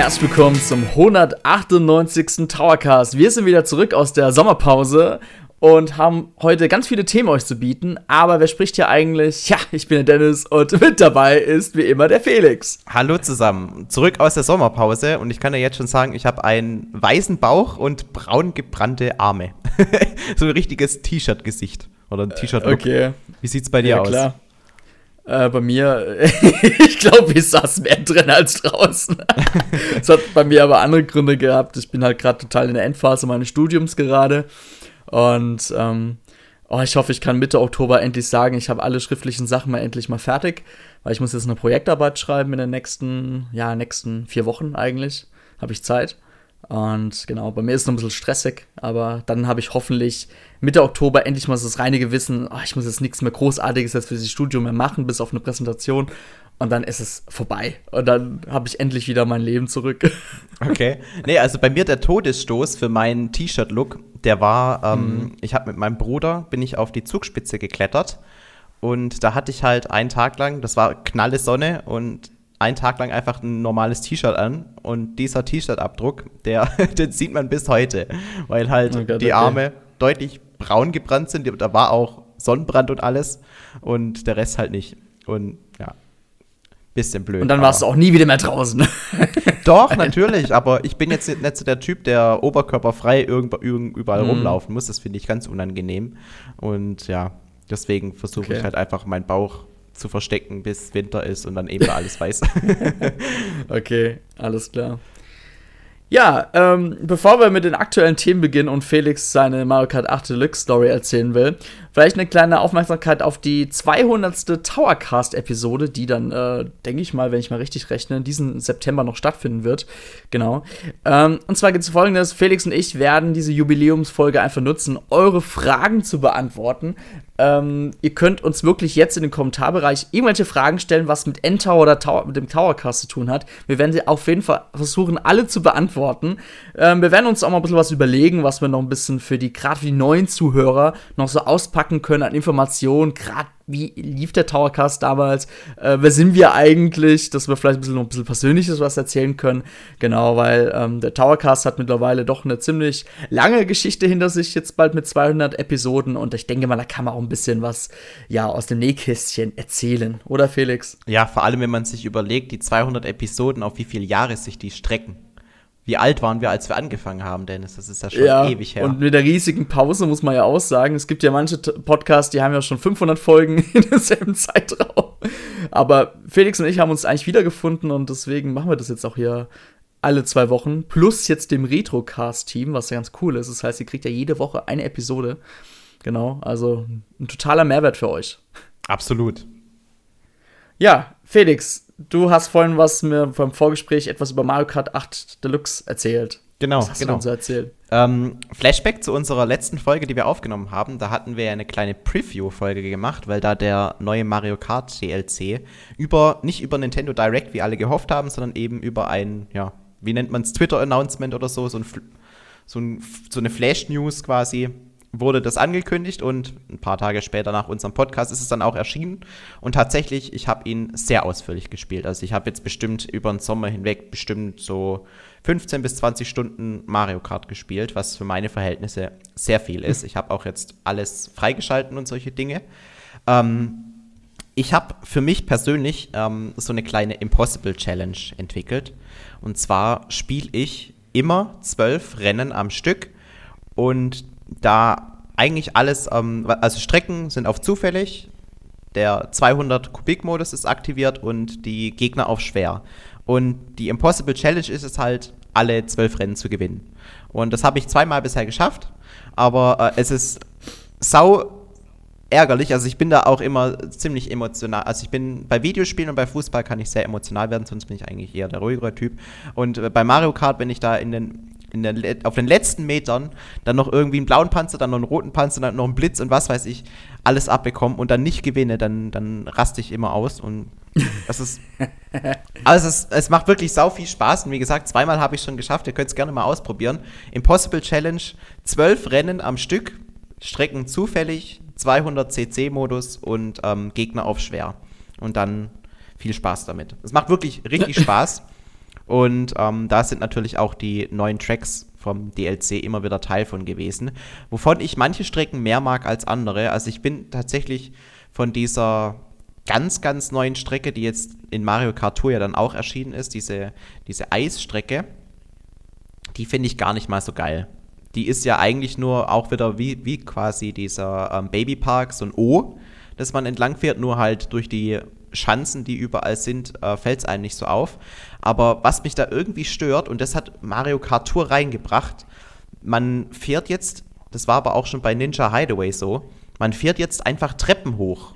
Herzlich willkommen zum 198. Towercast. Wir sind wieder zurück aus der Sommerpause und haben heute ganz viele Themen euch zu bieten. Aber wer spricht hier eigentlich? Ja, ich bin der Dennis und mit dabei ist wie immer der Felix. Hallo zusammen, zurück aus der Sommerpause und ich kann ja jetzt schon sagen, ich habe einen weißen Bauch und braun gebrannte Arme. so ein richtiges T-Shirt-Gesicht oder ein T-Shirt-Look. Okay. Wie sieht's bei dir Ja, aus? klar. Äh, bei mir, ich glaube, ich saß mehr drin als draußen. Es hat bei mir aber andere Gründe gehabt. Ich bin halt gerade total in der Endphase meines Studiums gerade. Und ähm, oh, ich hoffe, ich kann Mitte Oktober endlich sagen, ich habe alle schriftlichen Sachen mal endlich mal fertig. Weil ich muss jetzt eine Projektarbeit schreiben in den nächsten, ja, nächsten vier Wochen eigentlich. Habe ich Zeit. Und genau, bei mir ist es noch ein bisschen stressig, aber dann habe ich hoffentlich Mitte Oktober endlich mal so das reine Gewissen, oh, ich muss jetzt nichts mehr Großartiges jetzt für dieses Studium mehr machen, bis auf eine Präsentation. Und dann ist es vorbei. Und dann habe ich endlich wieder mein Leben zurück. Okay. Nee, also bei mir der Todesstoß für meinen T-Shirt-Look, der war, ähm, Mhm. ich habe mit meinem Bruder, bin ich auf die Zugspitze geklettert und da hatte ich halt einen Tag lang, das war knalle Sonne und einen Tag lang einfach ein normales T-Shirt an und dieser T-Shirt-Abdruck, der, den sieht man bis heute, weil halt Oh Gott, die okay. Arme deutlich braun gebrannt sind, da war auch Sonnenbrand und alles und der Rest halt nicht und ja, bisschen blöd. Und dann warst du auch nie wieder mehr draußen. doch, natürlich, aber ich bin jetzt nicht so der Typ, der oberkörperfrei überall Mhm. rumlaufen muss. Das finde ich ganz unangenehm. Und ja, deswegen versuche Okay. ich halt einfach meinen Bauch zu verstecken, bis Winter ist und dann eben alles weiß. Okay, alles klar. Ja, ähm, bevor wir mit den aktuellen Themen beginnen und Felix seine Mario Kart 8 Deluxe Story erzählen will, vielleicht eine kleine Aufmerksamkeit auf die 200. Towercast-Episode, die dann, äh, denke ich mal, wenn ich mal richtig rechne, diesen September noch stattfinden wird. Genau. Ähm, und zwar geht es folgendes: Felix und ich werden diese Jubiläumsfolge einfach nutzen, eure Fragen zu beantworten. Ähm, ihr könnt uns wirklich jetzt in den Kommentarbereich irgendwelche Fragen stellen, was mit N-Tower oder Tower, mit dem Towercast zu tun hat. Wir werden sie auf jeden Fall versuchen, alle zu beantworten. Ähm, wir werden uns auch mal ein bisschen was überlegen, was wir noch ein bisschen für die, gerade für die neuen Zuhörer, noch so auspacken können an Informationen. Gerade wie lief der Towercast damals? Äh, wer sind wir eigentlich? Dass wir vielleicht ein bisschen noch ein bisschen Persönliches was erzählen können. Genau, weil ähm, der Towercast hat mittlerweile doch eine ziemlich lange Geschichte hinter sich, jetzt bald mit 200 Episoden. Und ich denke mal, da kann man auch ein bisschen was ja, aus dem Nähkästchen erzählen. Oder Felix? ja, vor allem, wenn man sich überlegt, die 200 Episoden, auf wie viele Jahre sich die strecken. Wie alt waren wir, als wir angefangen haben, Dennis? Das ist ja schon ewig her. Und mit der riesigen Pause muss man ja auch sagen, es gibt ja manche Podcasts, die haben ja schon 500 Folgen in demselben Zeitraum. Aber Felix und ich haben uns eigentlich wiedergefunden und deswegen machen wir das jetzt auch hier alle zwei Wochen. Plus jetzt dem Retrocast-Team, was ja ganz cool ist. Das heißt, ihr kriegt ja jede Woche eine Episode. Genau, also ein totaler Mehrwert für euch. Absolut. Ja, Felix, du hast vorhin was mir beim Vorgespräch etwas über Mario Kart 8 Deluxe erzählt. Genau, Was hast du genau. denn so erzählt? Ähm, Flashback zu unserer letzten Folge, die wir aufgenommen haben. Da hatten wir ja eine kleine Preview-Folge gemacht, weil da der neue Mario Kart DLC über, nicht über Nintendo Direct, wie alle gehofft haben, sondern eben über ein, ja, wie nennt man es, Twitter-Announcement oder so, so, ein, so, ein, so eine Flash-News quasi, wurde das angekündigt und ein paar Tage später nach unserem Podcast ist es dann auch erschienen. Und tatsächlich, ich habe ihn sehr ausführlich gespielt. Also ich habe jetzt bestimmt über den Sommer hinweg bestimmt so 15 bis 20 Stunden Mario Kart gespielt, was für meine Verhältnisse sehr viel ist. Ich habe auch jetzt alles freigeschalten und solche Dinge. Ähm, ich habe für mich persönlich ähm, so eine kleine Impossible Challenge entwickelt. Und zwar spiele ich immer zwölf Rennen am Stück und da eigentlich alles, ähm, also Strecken sind auf zufällig, der 200 Kubik-Modus ist aktiviert und die Gegner auf schwer. Und die Impossible Challenge ist es halt, alle zwölf Rennen zu gewinnen. Und das habe ich zweimal bisher geschafft, aber äh, es ist sau ärgerlich. Also ich bin da auch immer ziemlich emotional. Also ich bin bei Videospielen und bei Fußball kann ich sehr emotional werden, sonst bin ich eigentlich eher der ruhigere Typ. Und äh, bei Mario Kart, wenn ich da in den der, auf den letzten Metern dann noch irgendwie einen blauen Panzer, dann noch einen roten Panzer, dann noch einen Blitz und was weiß ich, alles abbekomme und dann nicht gewinne, dann, dann raste ich immer aus und das ist. Also es, ist, es macht wirklich sau viel Spaß und wie gesagt, zweimal habe ich schon geschafft, ihr könnt es gerne mal ausprobieren. Impossible Challenge, zwölf Rennen am Stück, Strecken zufällig, 200 CC-Modus und ähm, Gegner auf schwer. Und dann viel Spaß damit. Es macht wirklich richtig Spaß. Und ähm, da sind natürlich auch die neuen Tracks vom DLC immer wieder Teil von gewesen, wovon ich manche Strecken mehr mag als andere. Also ich bin tatsächlich von dieser ganz, ganz neuen Strecke, die jetzt in Mario Kart Tour ja dann auch erschienen ist, diese, diese Eisstrecke, die finde ich gar nicht mal so geil. Die ist ja eigentlich nur auch wieder wie, wie quasi dieser ähm, Babypark, so ein O, das man entlang fährt, nur halt durch die Schanzen, die überall sind, äh, fällt es einem nicht so auf. Aber was mich da irgendwie stört, und das hat Mario Kart Tour reingebracht, man fährt jetzt, das war aber auch schon bei Ninja Hideaway so, man fährt jetzt einfach Treppen hoch.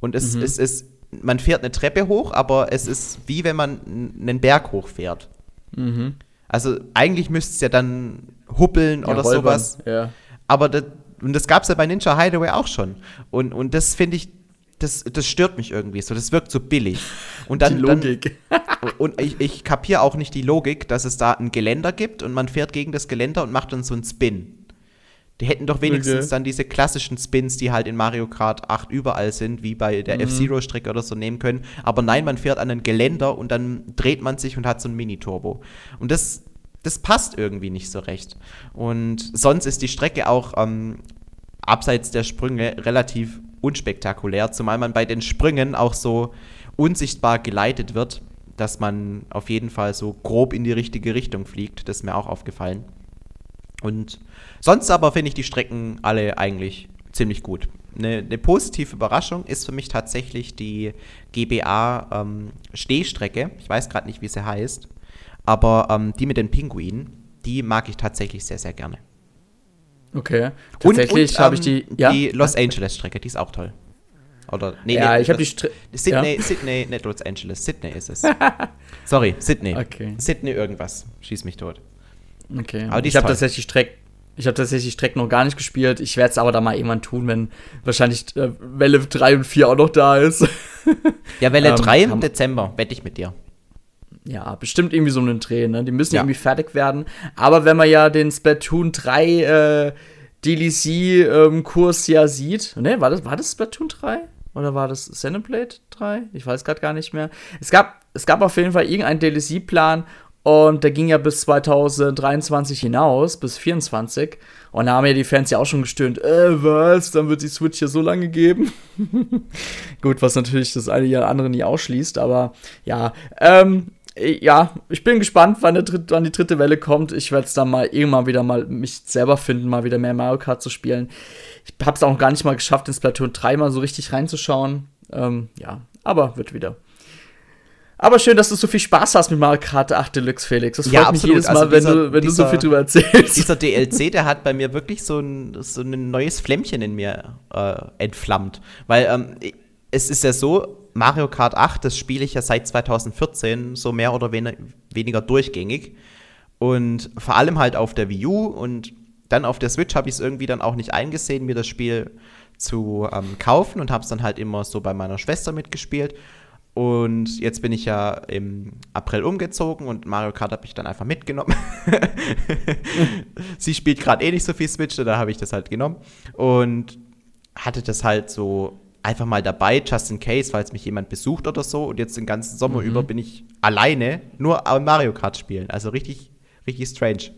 Und es, mhm. es ist, man fährt eine Treppe hoch, aber es ist wie wenn man einen Berg hochfährt. Mhm. Also eigentlich müsste es ja dann huppeln ja, oder Räubern. sowas. Ja. Aber das, und das gab es ja bei Ninja Hideaway auch schon. Und, und das finde ich, das, das stört mich irgendwie so. Das wirkt so billig. Und dann, die Logik. Dann, und ich, ich kapiere auch nicht die Logik, dass es da ein Geländer gibt und man fährt gegen das Geländer und macht dann so einen Spin. Die hätten doch wenigstens okay. dann diese klassischen Spins, die halt in Mario Kart 8 überall sind, wie bei der mhm. F-Zero-Strecke oder so nehmen können. Aber nein, man fährt an ein Geländer und dann dreht man sich und hat so ein Mini-Turbo. Und das, das passt irgendwie nicht so recht. Und sonst ist die Strecke auch ähm, abseits der Sprünge relativ unspektakulär, zumal man bei den Sprüngen auch so unsichtbar geleitet wird, dass man auf jeden Fall so grob in die richtige Richtung fliegt. Das ist mir auch aufgefallen. Und sonst aber finde ich die Strecken alle eigentlich ziemlich gut. Eine, eine, positive Überraschung ist für mich tatsächlich die GBA ähm, Stehstrecke. Ich weiß gerade nicht, wie sie heißt. Aber ähm, die mit den Pinguinen, die mag ich tatsächlich sehr, sehr gerne. Okay. Tatsächlich habe ich die. Ähm, ja? Die Los Angeles Strecke, die ist auch toll. Oder nee, ja, nee, ich habe die Str Sydney, ja? Sydney, nicht Los Angeles, Sydney ist es. Sorry, Sydney. Okay. Sydney irgendwas. Schieß mich tot. Okay. Aber ich habe tatsächlich Streck ich habe tatsächlich Streck noch gar nicht gespielt. Ich werde es aber da mal irgendwann tun, wenn wahrscheinlich äh, Welle 3 und 4 auch noch da ist. ja, Welle ähm, 3 im Dezember, wette ich mit dir. Ja, bestimmt irgendwie so einen Dreh, ne? Die müssen ja. irgendwie fertig werden. Aber wenn man ja den Splatoon 3 äh, DLC-Kurs ähm, ja sieht, ne, war das, war das Splatoon 3? Oder war das Xenoblade 3? Ich weiß gerade gar nicht mehr. Es gab, es gab auf jeden Fall irgendeinen DLC-Plan und der ging ja bis 2023 hinaus, bis 2024. Und da haben ja die Fans ja auch schon gestöhnt, äh, was? Dann wird die Switch ja so lange geben. Gut, was natürlich das eine oder andere nie ausschließt, aber ja. Ähm, ja, ich bin gespannt, wann, dritte, wann die dritte Welle kommt. Ich werde es dann mal irgendwann wieder mal mich selber finden, mal wieder mehr Mario Kart zu spielen. Ich habe es auch noch gar nicht mal geschafft, in Splatoon 3 mal so richtig reinzuschauen. Ähm, ja, aber wird wieder. Aber schön, dass du so viel Spaß hast mit Mario Kart 8 Deluxe, Felix. Das freut ja, mich jedes Mal, also dieser, wenn, du, wenn dieser, du so viel drüber erzählst. Dieser DLC, der hat bei mir wirklich so ein, so ein neues Flämmchen in mir äh, entflammt. Weil ähm, es ist ja so, Mario Kart 8, das spiele ich ja seit 2014 so mehr oder wen weniger durchgängig. Und vor allem halt auf der Wii U und dann auf der Switch habe ich es irgendwie dann auch nicht eingesehen, mir das Spiel zu ähm, kaufen und habe es dann halt immer so bei meiner Schwester mitgespielt. Und jetzt bin ich ja im April umgezogen und Mario Kart habe ich dann einfach mitgenommen. Sie spielt gerade eh nicht so viel Switch, da habe ich das halt genommen. Und hatte das halt so einfach mal dabei, just in case, falls mich jemand besucht oder so. Und jetzt den ganzen Sommer mhm. über bin ich alleine nur am Mario Kart spielen. Also richtig, richtig strange.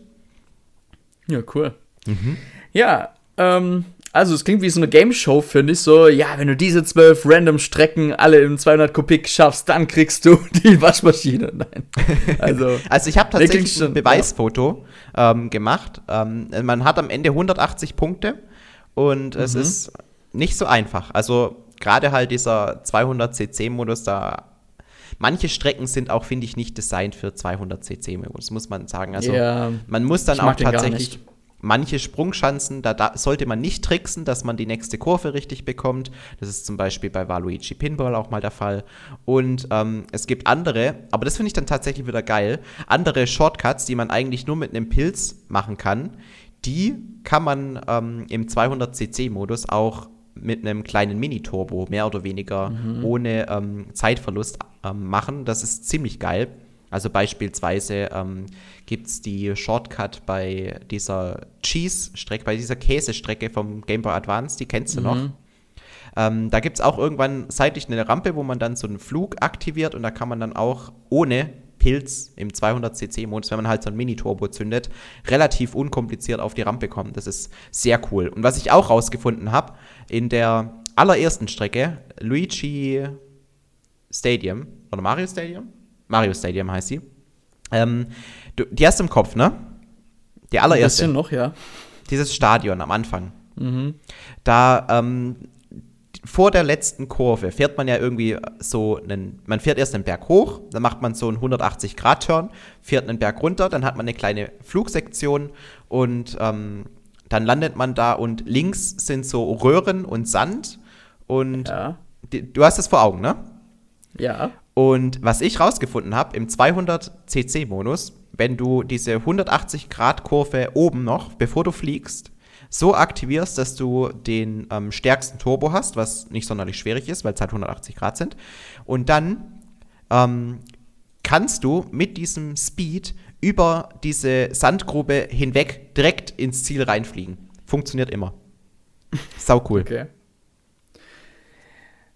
Ja, cool. Mhm. Ja, ähm, also, es klingt wie so eine Game Show, finde ich. So, ja, wenn du diese zwölf random Strecken alle im 200 Kubik schaffst, dann kriegst du die Waschmaschine. Nein. Also, also ich habe tatsächlich schon, ein Beweisfoto ja. ähm, gemacht. Ähm, man hat am Ende 180 Punkte und mhm. es ist nicht so einfach. Also, gerade halt dieser 200cc-Modus, da manche Strecken sind auch, finde ich, nicht designt für 200cc-Modus, muss man sagen. Also, ja, man muss dann auch tatsächlich manche Sprungschanzen, da, da, sollte man nicht tricksen, dass man die nächste Kurve richtig bekommt. Das ist zum Beispiel bei Waluigi Pinball auch mal der Fall. Und ähm, es gibt andere, aber das finde ich dann tatsächlich wieder geil, andere Shortcuts, die man eigentlich nur mit einem Pilz machen kann. Die kann man ähm, im 200cc-Modus auch mit einem kleinen Mini-Turbo mehr oder weniger mhm. ohne ähm, Zeitverlust ähm, machen. Das ist ziemlich geil. Also beispielsweise ähm, gibt es die Shortcut bei dieser Cheese-Strecke, bei dieser Käsestrecke vom Game Boy Advance, die kennst du mhm. noch. Ähm, da gibt es auch irgendwann seitlich eine Rampe, wo man dann so einen Flug aktiviert und da kann man dann auch ohne Pilz im 200cc-Modus, wenn man halt so ein Mini-Turbo zündet, relativ unkompliziert auf die Rampe kommt. Das ist sehr cool. Und was ich auch rausgefunden habe, in der allerersten Strecke, Luigi Stadium, oder Mario Stadium? Mario Stadium heißt sie. Ähm, du, die hast du im Kopf, ne? Die allererste. Ein bisschen noch, ja. Dieses Stadion am Anfang. Mhm. Da ähm, vor der letzten Kurve fährt man ja irgendwie so einen, man fährt erst einen Berg hoch, dann macht man so einen 180-Grad-Turn, fährt einen Berg runter, dann hat man eine kleine Flugsektion und ähm, dann landet man da und links sind so Röhren und Sand und ja. die, du hast es vor Augen, ne? Ja. Und was ich rausgefunden habe, im 200cc-Modus, wenn du diese 180-Grad-Kurve oben noch, bevor du fliegst, so aktivierst, dass du den ähm, stärksten Turbo hast, was nicht sonderlich schwierig ist, weil es halt 180 Grad sind. Und dann ähm, kannst du mit diesem Speed über diese Sandgrube hinweg direkt ins Ziel reinfliegen. Funktioniert immer. Sau cool. Okay.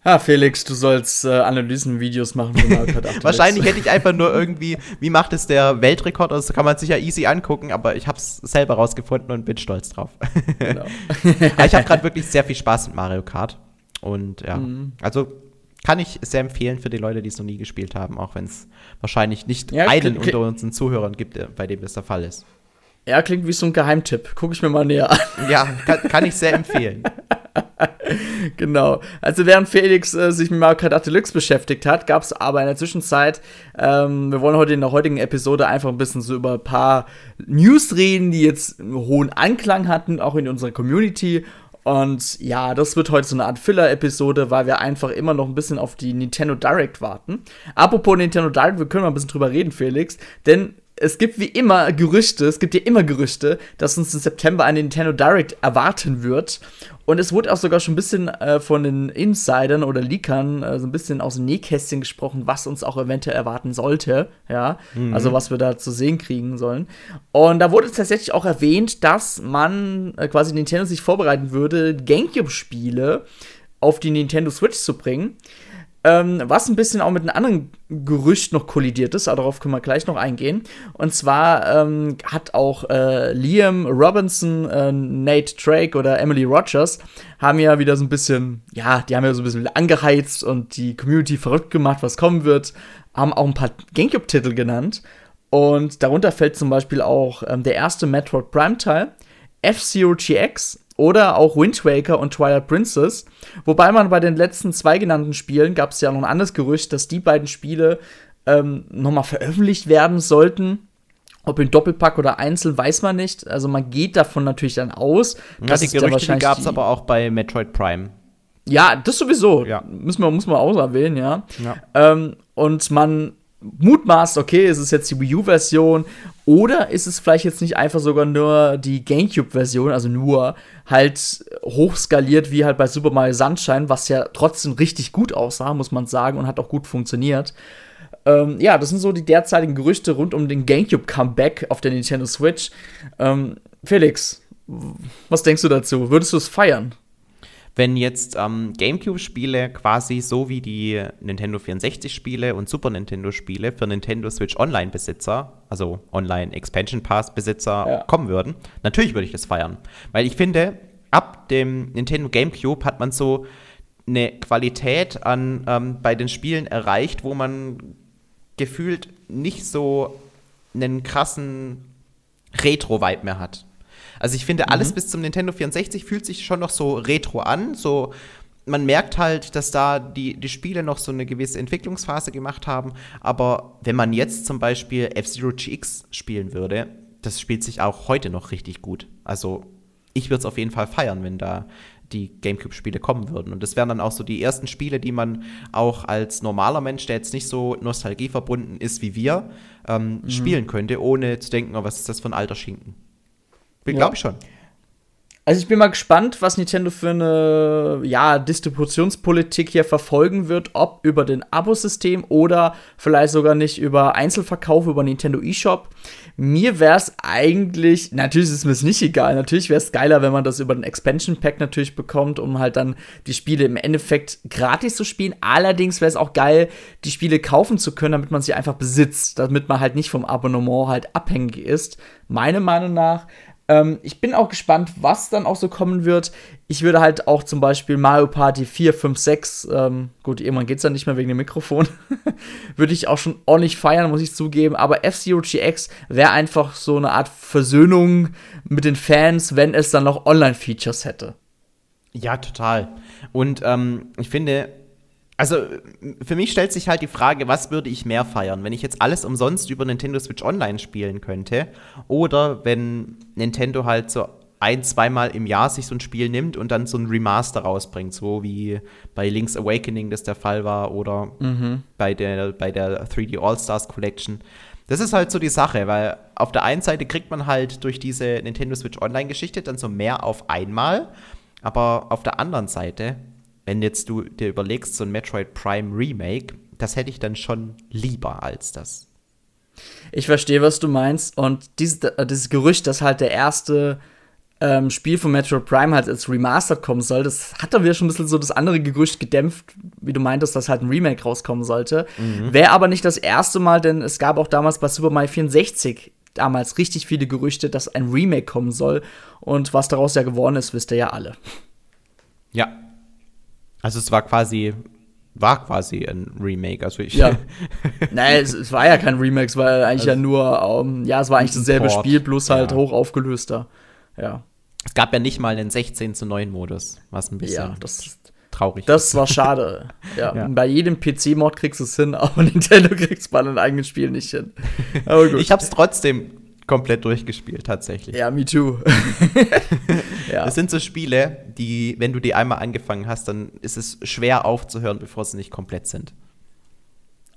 Ah, Felix, du sollst äh, Analysen-Videos machen für Mario Kart 8 Wahrscheinlich hätte ich einfach nur irgendwie, wie macht es der Weltrekord? Das kann man sich ja easy angucken, aber ich habe es selber rausgefunden und bin stolz drauf. Genau. ich habe gerade wirklich sehr viel Spaß mit Mario Kart. Und ja, mhm. also kann ich sehr empfehlen für die Leute, die es noch nie gespielt haben, auch wenn es wahrscheinlich nicht ja, einen unter unseren Zuhörern gibt, äh, bei dem das der Fall ist. Ja, klingt wie so ein Geheimtipp. Gucke ich mir mal näher an. Ja, kann, kann ich sehr empfehlen. genau. Also während Felix äh, sich mit Mario Kart 8 Deluxe beschäftigt hat, gab es aber in der Zwischenzeit, ähm, wir wollen heute in der heutigen Episode einfach ein bisschen so über ein paar News reden, die jetzt einen hohen Anklang hatten, auch in unserer Community. Und ja, das wird heute so eine Art Filler-Episode, weil wir einfach immer noch ein bisschen auf die Nintendo Direct warten. Apropos Nintendo Direct, wir können mal ein bisschen drüber reden, Felix, denn es gibt wie immer Gerüchte, es gibt ja immer Gerüchte, dass uns im September eine Nintendo Direct erwarten wird. Und es wurde auch sogar schon ein bisschen äh, von den Insidern oder Leakern äh, so ein bisschen aus dem Nähkästchen gesprochen, was uns auch eventuell erwarten sollte. Ja, mhm. also was wir da zu sehen kriegen sollen. Und da wurde tatsächlich auch erwähnt, dass man äh, quasi Nintendo sich vorbereiten würde, GameCube-Spiele auf die Nintendo Switch zu bringen. Ähm, was ein bisschen auch mit einem anderen Gerücht noch kollidiert ist, aber darauf können wir gleich noch eingehen. Und zwar ähm, hat auch äh, Liam Robinson, äh, Nate Drake oder Emily Rogers haben ja wieder so ein bisschen, ja, die haben ja so ein bisschen angeheizt und die Community verrückt gemacht, was kommen wird. Haben auch ein paar Gamecube-Titel genannt. Und darunter fällt zum Beispiel auch ähm, der erste Metroid Prime-Teil, F-Zero GX, oder auch Wind Waker und Twilight Princess. Wobei man bei den letzten zwei genannten Spielen gab es ja noch ein anderes Gerücht, dass die beiden Spiele ähm, nochmal veröffentlicht werden sollten. Ob in Doppelpack oder einzeln, weiß man nicht. Also man geht davon natürlich dann aus. Ja, die Gerüchte gab es aber auch bei Metroid Prime. Ja, das sowieso. Ja. Müssen wir, muss man auch erwähnen, ja. ja. Ähm, und man mutmaßt, okay, ist es jetzt die Wii U-Version oder ist es vielleicht jetzt nicht einfach sogar nur die GameCube-Version, also nur halt hochskaliert wie halt bei Super Mario Sunshine, was ja trotzdem richtig gut aussah, muss man sagen, und hat auch gut funktioniert. Ähm, ja, das sind so die derzeitigen Gerüchte rund um den GameCube-Comeback auf der Nintendo Switch. Ähm, Felix, was denkst du dazu? Würdest du es feiern? Wenn jetzt ähm, GameCube-Spiele quasi so wie die Nintendo 64-Spiele und Super Nintendo-Spiele für Nintendo Switch Online-Besitzer, also Online-Expansion Pass-Besitzer, ja. kommen würden, natürlich würde ich das feiern. Weil ich finde, ab dem Nintendo GameCube hat man so eine Qualität an ähm, bei den Spielen erreicht, wo man gefühlt nicht so einen krassen Retro-Vibe mehr hat. Also ich finde, alles mhm. bis zum Nintendo 64 fühlt sich schon noch so retro an. So, man merkt halt, dass da die, die Spiele noch so eine gewisse Entwicklungsphase gemacht haben. Aber wenn man jetzt zum Beispiel F-Zero GX spielen würde, das spielt sich auch heute noch richtig gut. Also ich würde es auf jeden Fall feiern, wenn da die GameCube-Spiele kommen würden. Und das wären dann auch so die ersten Spiele, die man auch als normaler Mensch, der jetzt nicht so nostalgieverbunden ist wie wir, ähm, mhm. spielen könnte, ohne zu denken, oh, was ist das für ein alter Schinken. Glaube ich schon. Also ich bin mal gespannt, was Nintendo für eine ja, Distributionspolitik hier verfolgen wird, ob über den Abosystem oder vielleicht sogar nicht über Einzelverkauf über Nintendo eShop. Mir wäre es eigentlich, natürlich ist mir es nicht egal, natürlich wäre es geiler, wenn man das über den Expansion Pack natürlich bekommt, um halt dann die Spiele im Endeffekt gratis zu spielen. Allerdings wäre es auch geil, die Spiele kaufen zu können, damit man sie einfach besitzt, damit man halt nicht vom Abonnement halt abhängig ist. Meiner Meinung nach ähm, ich bin auch gespannt, was dann auch so kommen wird. Ich würde halt auch zum Beispiel Mario Party 4, 5, 6, ähm, gut, irgendwann geht es dann nicht mehr wegen dem Mikrofon, würde ich auch schon ordentlich feiern, muss ich zugeben. Aber F-Zero GX wäre einfach so eine Art Versöhnung mit den Fans, wenn es dann noch Online-Features hätte. Ja, total. Und ähm, ich finde, also für mich stellt sich halt die Frage, was würde ich mehr feiern, wenn ich jetzt alles umsonst über Nintendo Switch Online spielen könnte oder wenn Nintendo halt so ein, zweimal im Jahr sich so ein Spiel nimmt und dann so ein Remaster rausbringt, so wie bei Link's Awakening das der Fall war oder mhm. bei, der, bei der 3D All-Stars Collection. Das ist halt so die Sache, weil auf der einen Seite kriegt man halt durch diese Nintendo Switch Online-Geschichte dann so mehr auf einmal, aber auf der anderen Seite wenn jetzt du dir überlegst, so ein Metroid Prime Remake, das hätte ich dann schon lieber als das. Ich verstehe, was du meinst. Und dieses, äh, dieses Gerücht, dass halt der erste ähm, Spiel von Metroid Prime halt als Remastered kommen soll, das hat dann wieder schon ein bisschen so das andere Gerücht gedämpft, wie du meintest, dass halt ein Remake rauskommen sollte. Mhm. Wäre aber nicht das erste Mal, denn es gab auch damals bei Super Mario 64 damals richtig viele Gerüchte, dass ein Remake kommen soll. Und was daraus ja geworden ist, wisst ihr ja alle. Ja, also es war quasi war quasi ein Remake. Also ich ja. Nein, es, es, war ja kein Remake, es war eigentlich also ja nur, um, ja, es war eigentlich dasselbe Port. Spiel, bloß halt ja. hoch aufgelöster. Ja. Es gab ja nicht mal einen 16 zu 9 Modus, was ein bisschen ja, das, traurig Das war schade. ja. ja. Bei jedem PC-Mod kriegst du es hin, aber Nintendo kriegt es bei einem eigenen Spiel nicht hin. Aber gut. ich hab's trotzdem komplett durchgespielt, tatsächlich. Ja, me too. ja. Das sind so Spiele, die, wenn du die einmal angefangen hast, dann ist es schwer aufzuhören, bevor sie nicht komplett sind.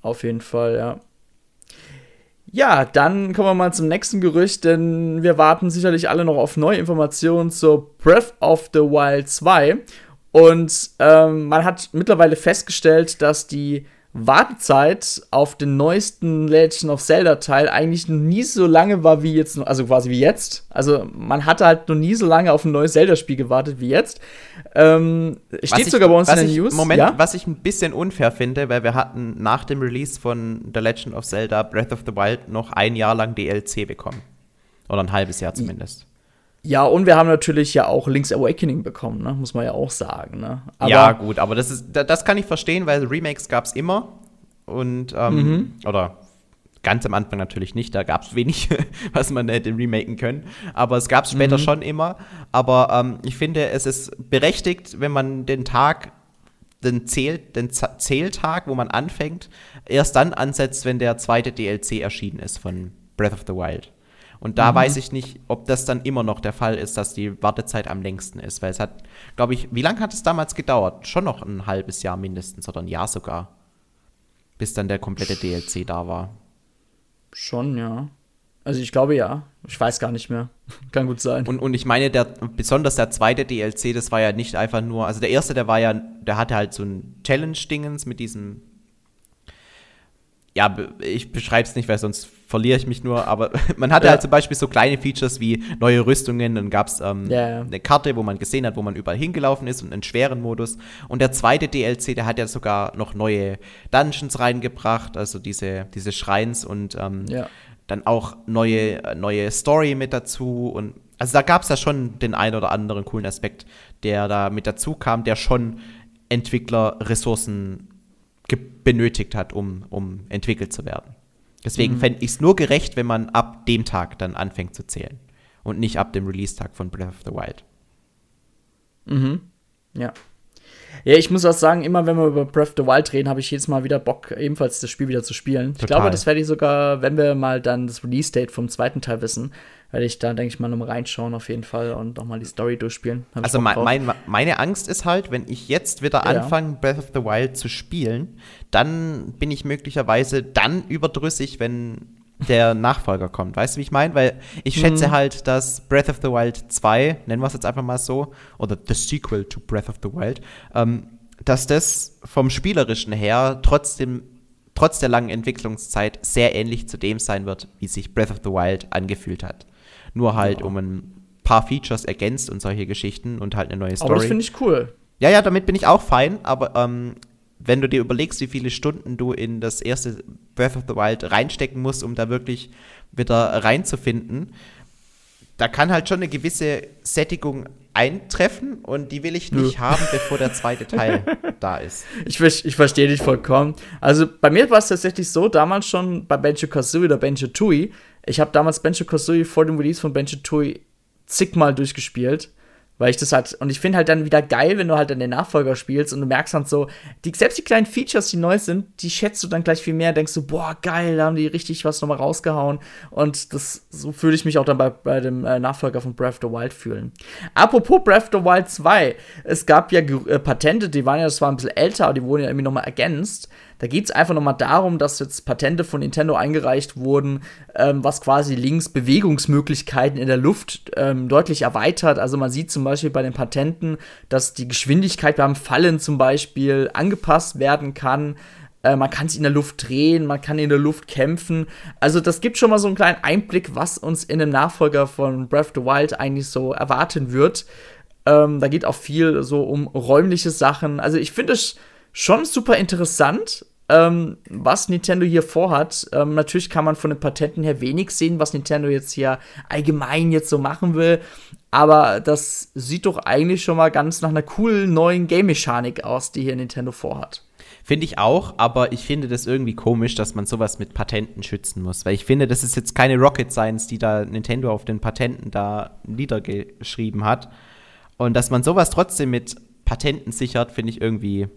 Auf jeden Fall, ja. Ja, dann kommen wir mal zum nächsten Gerücht, denn wir warten sicherlich alle noch auf neue Informationen zur Breath of the Wild 2. Und ähm, man hat mittlerweile festgestellt, dass die Wartezeit auf den neuesten Legend of Zelda Teil eigentlich nie so lange war wie jetzt, also quasi wie jetzt. Also man hatte halt noch nie so lange auf ein neues Zelda-Spiel gewartet wie jetzt. Ähm, steht ich, sogar bei uns in den News. Moment, ja? was ich ein bisschen unfair finde, weil wir hatten nach dem Release von The Legend of Zelda Breath of the Wild noch ein Jahr lang DLC bekommen. Oder ein halbes Jahr zumindest. Ja, und wir haben natürlich ja auch Link's Awakening bekommen, ne? muss man ja auch sagen. Ne? Ja, gut, aber das, ist, das kann ich verstehen, weil Remakes gab es immer. Und, ähm, mhm. oder ganz am Anfang natürlich nicht, da gab es wenig, was man hätte remaken können. Aber es gab es später mhm. schon immer. Aber ähm, ich finde, es ist berechtigt, wenn man den Tag, den, Zähl, den Zähltag, wo man anfängt, erst dann ansetzt, wenn der zweite DLC erschienen ist von Breath of the Wild. Und da mhm. weiß ich nicht, ob das dann immer noch der Fall ist, dass die Wartezeit am längsten ist. Weil es hat, glaube ich, wie lange hat es damals gedauert? Schon noch ein halbes Jahr mindestens oder ein Jahr sogar. Bis dann der komplette DLC da war. Schon, ja. Also ich glaube ja. Ich weiß gar nicht mehr. Kann gut sein. Und, und ich meine, der, besonders der zweite DLC, das war ja nicht einfach nur, also der erste, der war ja, der hatte halt so ein Challenge-Dingens mit diesem ja, ich beschreibe es nicht, weil sonst verliere ich mich nur, aber man hatte ja. halt zum Beispiel so kleine Features wie neue Rüstungen, dann gab es ähm, ja, eine Karte, wo man gesehen hat, wo man überall hingelaufen ist und einen schweren Modus. Und der zweite DLC, der hat ja sogar noch neue Dungeons reingebracht, also diese, diese Schreins und ähm, dann auch neue, neue Story mit dazu. Und also da gab es ja schon den einen oder anderen coolen Aspekt, der da mit dazu kam, der schon Entwicklerressourcen benötigt hat, um, um entwickelt zu werden. Deswegen mhm. fände ich es nur gerecht, wenn man ab dem Tag dann anfängt zu zählen und nicht ab dem Release-Tag von Breath of the Wild. Mhm. Ja. Ja, ich muss auch sagen, immer wenn wir über Breath of the Wild reden, habe ich jedes Mal wieder Bock, ebenfalls das Spiel wieder zu spielen. Total. Ich glaube, das werde ich sogar, wenn wir mal dann das Release-Date vom zweiten Teil wissen, werde ich da, denke ich mal, nochmal reinschauen auf jeden Fall und nochmal die Story durchspielen. Hab also mein, mein, meine Angst ist halt, wenn ich jetzt wieder ja. anfange, Breath of the Wild zu spielen, dann bin ich möglicherweise dann überdrüssig, wenn der Nachfolger kommt. Weißt du, wie ich meine? Weil ich schätze Mhm. halt, dass Breath of the Wild 2, nennen wir es jetzt einfach mal so, oder the sequel to Breath of the Wild, ähm, dass das vom Spielerischen her trotzdem, trotz der langen Entwicklungszeit sehr ähnlich zu dem sein wird, wie sich Breath of the Wild angefühlt hat. Nur halt Ja. um ein paar Features ergänzt und solche Geschichten und halt eine neue Story. Aber das finde ich cool. Ja, ja, damit bin ich auch fein, aber ähm, wenn du dir überlegst, wie viele Stunden du in das erste Breath of the Wild reinstecken musst, um da wirklich wieder reinzufinden, da kann halt schon eine gewisse Sättigung eintreffen und die will ich nicht haben, bevor der zweite Teil da ist. Ich, ich verstehe dich vollkommen. Also bei mir war es tatsächlich so, damals schon bei Banjo Kazooie oder Banjo Tooie. Ich habe damals Banjo Kazooie vor dem Release von Banjo Tooie zigmal durchgespielt. Weil ich das halt, und ich finde halt dann wieder geil, wenn du halt dann den Nachfolger spielst und du merkst dann so, die, selbst die kleinen Features, die neu sind, die schätzt du dann gleich viel mehr, denkst du, boah, geil, da haben die richtig was nochmal rausgehauen. Und das, so fühle ich mich auch dann bei, bei dem äh, Nachfolger von Breath of the Wild fühlen. Apropos Breath of the Wild 2, es gab ja äh, Patente, die waren ja, das war ein bisschen älter, aber die wurden ja irgendwie nochmal ergänzt. Da geht es einfach nochmal darum, dass jetzt Patente von Nintendo eingereicht wurden, ähm, was quasi links Bewegungsmöglichkeiten in der Luft ähm, deutlich erweitert. Also man sieht zum Beispiel bei den Patenten, dass die Geschwindigkeit beim Fallen zum Beispiel angepasst werden kann. Äh, man kann es in der Luft drehen, man kann in der Luft kämpfen. Also das gibt schon mal so einen kleinen Einblick, was uns in dem Nachfolger von Breath of the Wild eigentlich so erwarten wird. Ähm, da geht auch viel so um räumliche Sachen. Also ich finde es schon super interessant, ähm, was Nintendo hier vorhat. Ähm, natürlich kann man von den Patenten her wenig sehen, was Nintendo jetzt hier allgemein jetzt so machen will. Aber das sieht doch eigentlich schon mal ganz nach einer coolen neuen Game-Mechanik aus, die hier Nintendo vorhat. Finde ich auch, aber ich finde das irgendwie komisch, dass man sowas mit Patenten schützen muss. Weil ich finde, das ist jetzt keine Rocket Science, die da Nintendo auf den Patenten da niedergeschrieben hat. Und dass man sowas trotzdem mit Patenten sichert, finde ich irgendwie,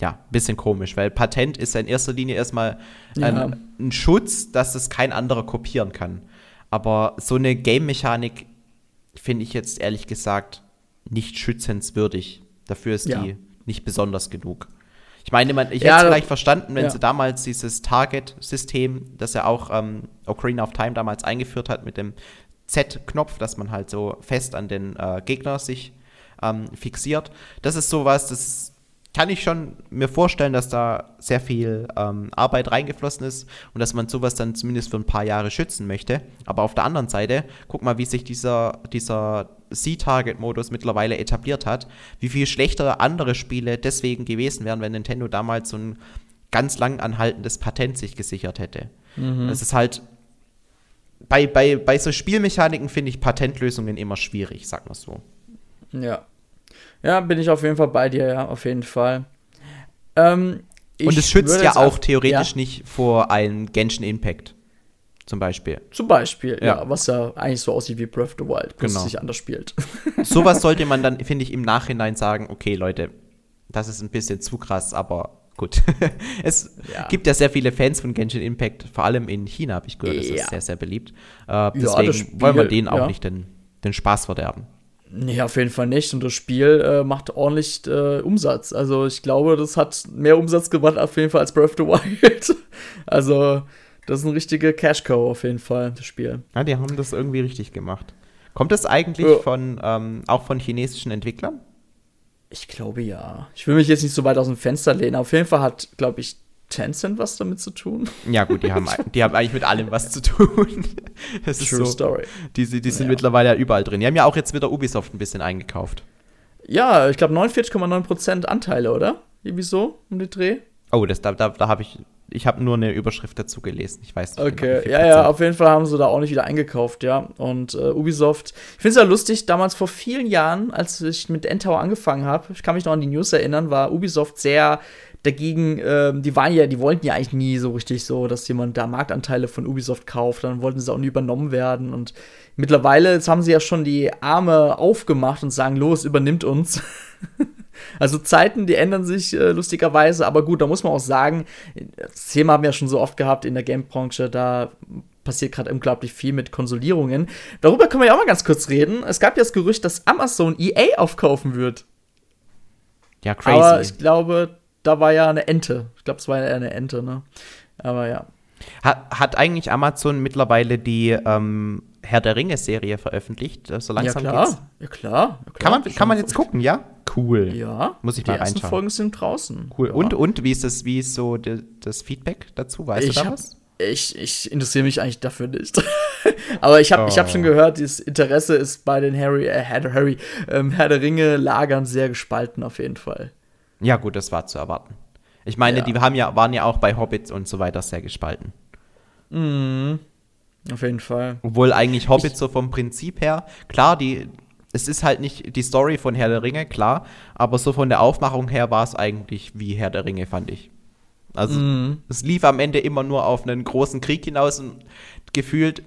ja, ein bisschen komisch. Weil Patent ist ja in erster Linie erstmal Ja. ein, ein Schutz, dass es kein anderer kopieren kann. Aber so eine Game-Mechanik finde ich jetzt ehrlich gesagt nicht schützenswürdig. Dafür ist Ja. die nicht besonders genug. Ich meine, man, ich Ja, hätte es vielleicht verstanden, wenn sie damals dieses Target-System, das ja auch ähm, Ocarina of Time damals eingeführt hat mit dem Z-Knopf, dass man halt so fest an den äh, Gegner sich ähm, fixiert. Das ist sowas, das kann ich schon mir vorstellen, dass da sehr viel ähm, Arbeit reingeflossen ist und dass man sowas dann zumindest für ein paar Jahre schützen möchte. Aber auf der anderen Seite, guck mal, wie sich dieser, dieser C-Target-Modus mittlerweile etabliert hat, wie viel schlechter andere Spiele deswegen gewesen wären, wenn Nintendo damals so ein ganz lang anhaltendes Patent sich gesichert hätte. Es ist halt bei, bei, bei so Spielmechaniken finde ich Patentlösungen immer schwierig, sag mal so. Ja. Ja, bin ich auf jeden Fall bei dir, ja, auf jeden Fall. Ähm, Und es schützt ja auch theoretisch ja, nicht vor einem Genshin Impact. Zum Beispiel. Zum Beispiel, ja. Ja. was ja eigentlich so aussieht wie Breath of the Wild, bloß Genau. sich anders spielt. Sowas sollte man dann, finde ich, im Nachhinein sagen, okay, Leute, das ist ein bisschen zu krass, aber gut. es Ja. gibt ja sehr viele Fans von Genshin Impact, vor allem in China habe ich gehört, das Ja. ist sehr, sehr beliebt. Äh, deswegen Spiel, wollen wir denen auch nicht den, den Spaß verderben. Nee, auf jeden Fall nicht. Und das Spiel äh, macht ordentlich äh, Umsatz. Also ich glaube, das hat mehr Umsatz gemacht auf jeden Fall als Breath of the Wild. also das ist ein richtiger Cash-Cow auf jeden Fall, das Spiel. Ja, die haben das irgendwie richtig gemacht. Kommt das eigentlich Ja. von, ähm, auch von chinesischen Entwicklern? Ich glaube ja. Ich will mich jetzt nicht so weit aus dem Fenster lehnen. Auf jeden Fall hat, glaube ich, Tencent was damit zu tun. Ja, gut, die haben, die haben eigentlich mit allem was zu tun. Das ist True so. Story. Die, die sind Ja. mittlerweile ja überall drin. Die haben ja auch jetzt wieder Ubisoft ein bisschen eingekauft. Ja, ich glaube 49,9% Anteile, oder? Irgendwie so um den Dreh. Oh, das, da, da, da habe ich, ich habe nur eine Überschrift dazu gelesen. Ich weiß nicht. genau, Okay, viel ja, ja, auf jeden Fall haben sie da auch nicht wieder eingekauft, ja. Und äh, Ubisoft, ich finde es ja lustig, damals vor vielen Jahren, als ich mit Endtower angefangen habe, ich kann mich noch an die News erinnern, war Ubisoft sehr dagegen, ähm, die waren ja, die wollten ja eigentlich nie so richtig so, dass jemand da Marktanteile von Ubisoft kauft, dann wollten sie auch nie übernommen werden und mittlerweile, jetzt haben sie ja schon die Arme aufgemacht und sagen, los, übernimmt uns. Also Zeiten, die ändern sich äh, lustigerweise, aber gut, da muss man auch sagen, das Thema haben wir ja schon so oft gehabt in der Game-Branche, da passiert gerade unglaublich viel mit Konsolierungen. Darüber können wir ja auch mal ganz kurz reden. Es gab ja das Gerücht, dass Amazon EA aufkaufen wird. Ja, crazy. Aber ich glaube, da war ja eine Ente. Ich glaube, es war ja eine Ente, ne? Aber ja. Hat, hat eigentlich Amazon mittlerweile die ähm, Herr der Ringe-Serie veröffentlicht? So langsam ja, klar. geht's. Ja, klar. Ja, klar. Kann man, kann man jetzt gucken, ja? Cool. Ja. Muss ich die mal ersten reinschauen. Folgen sind draußen. Cool. Ja. Und, und wie ist das, wie ist so de, das Feedback dazu? Weißt ich du da was? Ich, ich interessiere mich eigentlich dafür nicht. Aber ich habe ich hab Oh. schon gehört, das Interesse ist bei den Harry, äh, Herr, der- Harry, ähm, Herr der Ringe-Lagern sehr gespalten auf jeden Fall. Ja, gut, das war zu erwarten. Ich meine, Ja. die haben ja, waren ja auch bei Hobbits und so weiter sehr gespalten. Mhm. Auf jeden Fall. Obwohl eigentlich Hobbit so vom Prinzip her, klar, die, es ist halt nicht die Story von Herr der Ringe, klar, aber so von der Aufmachung her war es eigentlich wie Herr der Ringe, fand ich. Also Mhm. es lief am Ende immer nur auf einen großen Krieg hinaus und gefühlt,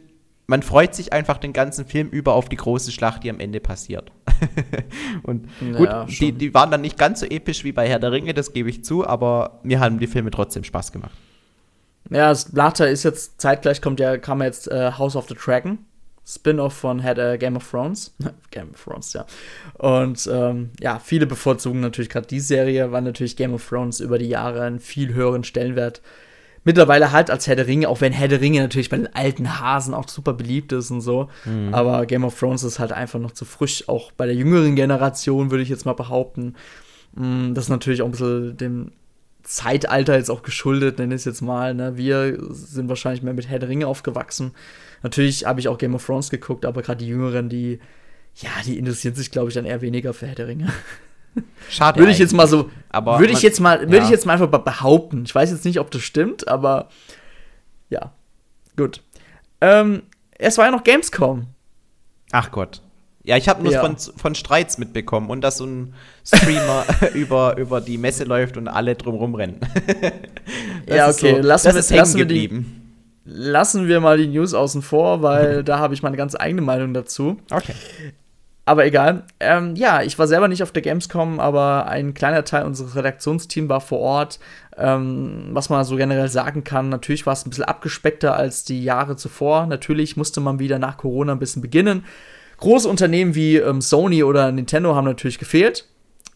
man freut sich einfach den ganzen Film über auf die große Schlacht, die am Ende passiert. und gut, Ja, die, die waren dann nicht ganz so episch wie bei Herr der Ringe, das gebe ich zu, aber mir haben die Filme trotzdem Spaß gemacht. Ja, Nachteil ist jetzt, zeitgleich kommt ja, kam jetzt äh, House of the Dragon, Spin-off von Head, äh, Game of Thrones. Game of Thrones, ja. Und ähm, ja, viele bevorzugen natürlich gerade die Serie, weil natürlich Game of Thrones über die Jahre einen viel höheren Stellenwert mittlerweile halt als Herr der Ringe, auch wenn Herr der Ringe natürlich bei den alten Hasen auch super beliebt ist und so. Aber Game of Thrones ist halt einfach noch zu frisch, auch bei der jüngeren Generation, würde ich jetzt mal behaupten. Mm, Das ist natürlich auch ein bisschen dem Zeitalter jetzt auch geschuldet, nenne ich es jetzt mal. Ne? Wir sind wahrscheinlich mehr mit Herr der Ringe aufgewachsen. Natürlich habe ich auch Game of Thrones geguckt, aber gerade die Jüngeren, die, ja, die interessieren sich, glaube ich, dann eher weniger für Herr der Ringe. Schade. Würde ich jetzt mal so, Aber würde ich jetzt mal, würde ja. ich jetzt mal einfach be- behaupten. Ich weiß jetzt nicht, ob das stimmt, aber ja, gut. Ähm, es war ja noch Gamescom. Ach Gott. Ja, ich habe nur Ja. von, von Streits mitbekommen und dass so ein Streamer über, über die Messe läuft und alle drumrum rennen. Ja, okay, so, lassen wir- lassen wir die-. Lassen wir mal die News außen vor, weil da habe ich meine ganz eigene Meinung dazu. Okay. Aber egal. Ähm, ja, ich war selber nicht auf der Gamescom, aber ein kleiner Teil unseres Redaktionsteams war vor Ort. Ähm, was man so generell sagen kann, natürlich war es ein bisschen abgespeckter als die Jahre zuvor. Natürlich musste man wieder nach Corona ein bisschen beginnen. Große Unternehmen wie ähm, Sony oder Nintendo haben natürlich gefehlt.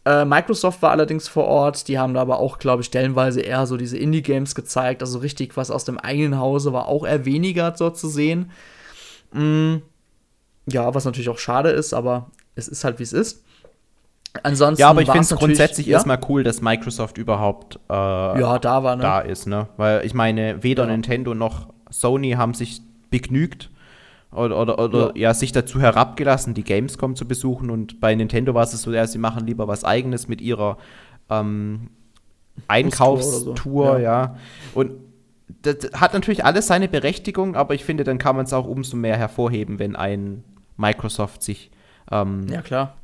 Äh, Microsoft war allerdings vor Ort. Die haben da aber auch, glaube ich, stellenweise eher so diese Indie-Games gezeigt. Also richtig was aus dem eigenen Hause war auch eher weniger dort zu sehen. Mm, ja, was natürlich auch schade ist, aber es ist halt, wie es ist. Ansonsten Ja, aber ich finde es grundsätzlich ja? erstmal cool, dass Microsoft überhaupt äh, Ja, da war, ne? da ist, ne? Weil ich meine, weder Ja. Nintendo noch Sony haben sich begnügt oder, oder, oder ja. sich dazu herabgelassen, die Gamescom zu besuchen. Und bei Nintendo war es so, ja, sie machen lieber was eigenes mit ihrer ähm, Einkaufstour, so, ja. Und das hat natürlich alles seine Berechtigung, aber ich finde, dann kann man es auch umso mehr hervorheben, wenn ein Microsoft sich ähm, Ja, klar.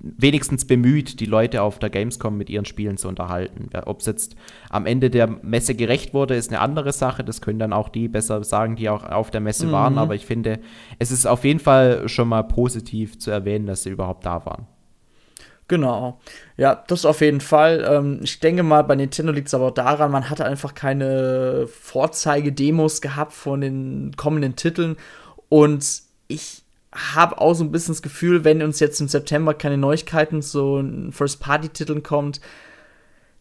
wenigstens bemüht, die Leute auf der Gamescom mit ihren Spielen zu unterhalten. Ob es jetzt am Ende der Messe gerecht wurde, ist eine andere Sache. Das können dann auch die besser sagen, die auch auf der Messe waren. Aber ich finde, es ist auf jeden Fall schon mal positiv zu erwähnen, dass sie überhaupt da waren. Genau. Ja, das auf jeden Fall. Ähm, ich denke mal, bei Nintendo liegt es aber auch daran, man hatte einfach keine Vorzeigedemos gehabt von den kommenden Titeln. Und ich habe auch so ein bisschen das Gefühl, wenn uns jetzt im September keine Neuigkeiten zu First-Party-Titeln kommt,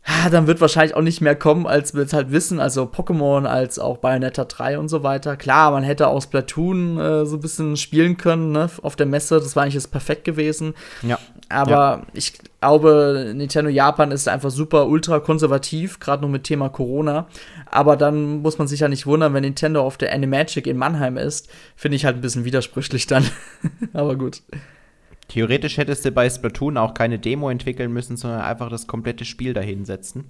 ah, dann wird wahrscheinlich auch nicht mehr kommen, als wir es halt wissen. Also Pokémon, als auch Bayonetta 3 und so weiter. Klar, man hätte aus Splatoon äh, so ein bisschen spielen können ne, auf der Messe. Das war eigentlich jetzt perfekt gewesen. Ja. Aber ich glaube, Nintendo Japan ist einfach super ultra konservativ, gerade nur mit Thema Corona. Aber dann muss man sich ja nicht wundern, wenn Nintendo auf der Animagic in Mannheim ist. Finde ich halt ein bisschen widersprüchlich dann. Aber gut. Theoretisch hättest du bei Splatoon auch keine Demo entwickeln müssen, sondern einfach das komplette Spiel dahinsetzen.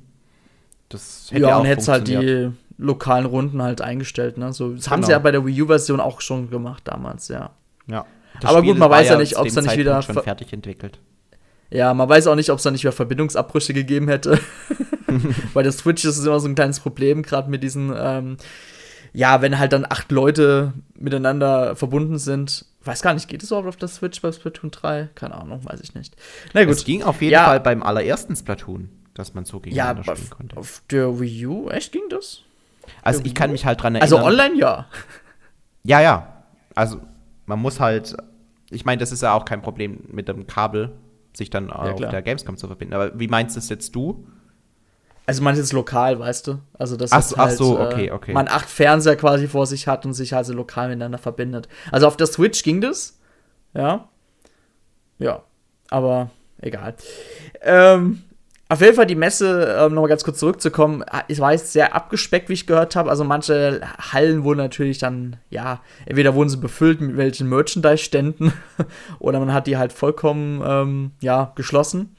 Das hätte ja, auch und hättest halt die lokalen Runden halt eingestellt. Ne? So, das haben Genau. sie ja bei der Wii U-Version auch schon gemacht damals, ja. Ja. Aber gut, man weiß ja nicht, ob's dem da nicht wieder schon fertig entwickelt. Ja, man weiß auch nicht, ob es da nicht wieder Verbindungsabbrüche gegeben hätte. Bei der Switch ist es immer so ein kleines Problem, gerade mit diesen, ähm, ja, wenn halt dann acht Leute miteinander verbunden sind. Weiß gar nicht, geht es überhaupt auf der Switch bei Splatoon 3? Keine Ahnung, weiß ich nicht. Na gut. Es ging auf jeden Ja. Fall beim allerersten Splatoon, dass man so ja, gegeneinander auf, spielen konnte. auf der Wii U, echt ging das? Also der ich kann mich halt dran erinnern. Also online ja. Ja, ja. Also man muss halt, ich meine, das ist ja auch kein Problem mit dem Kabel, sich dann auf klar. der Gamescom zu verbinden. Aber wie meinst du es jetzt du? Also man ist lokal, weißt du? Also das ach, ist so, halt, ach so, äh, okay, okay. man acht Fernseher quasi vor sich hat und sich also lokal miteinander verbindet. Also auf der Switch ging das, ja. Ja, aber egal. Ähm, auf jeden Fall die Messe, ähm, nochmal ganz kurz zurückzukommen, es war jetzt sehr abgespeckt, wie ich gehört habe. Also manche Hallen wurden natürlich dann, ja, entweder wurden sie befüllt mit welchen Merchandise-Ständen oder man hat die halt vollkommen, ähm, ja, geschlossen.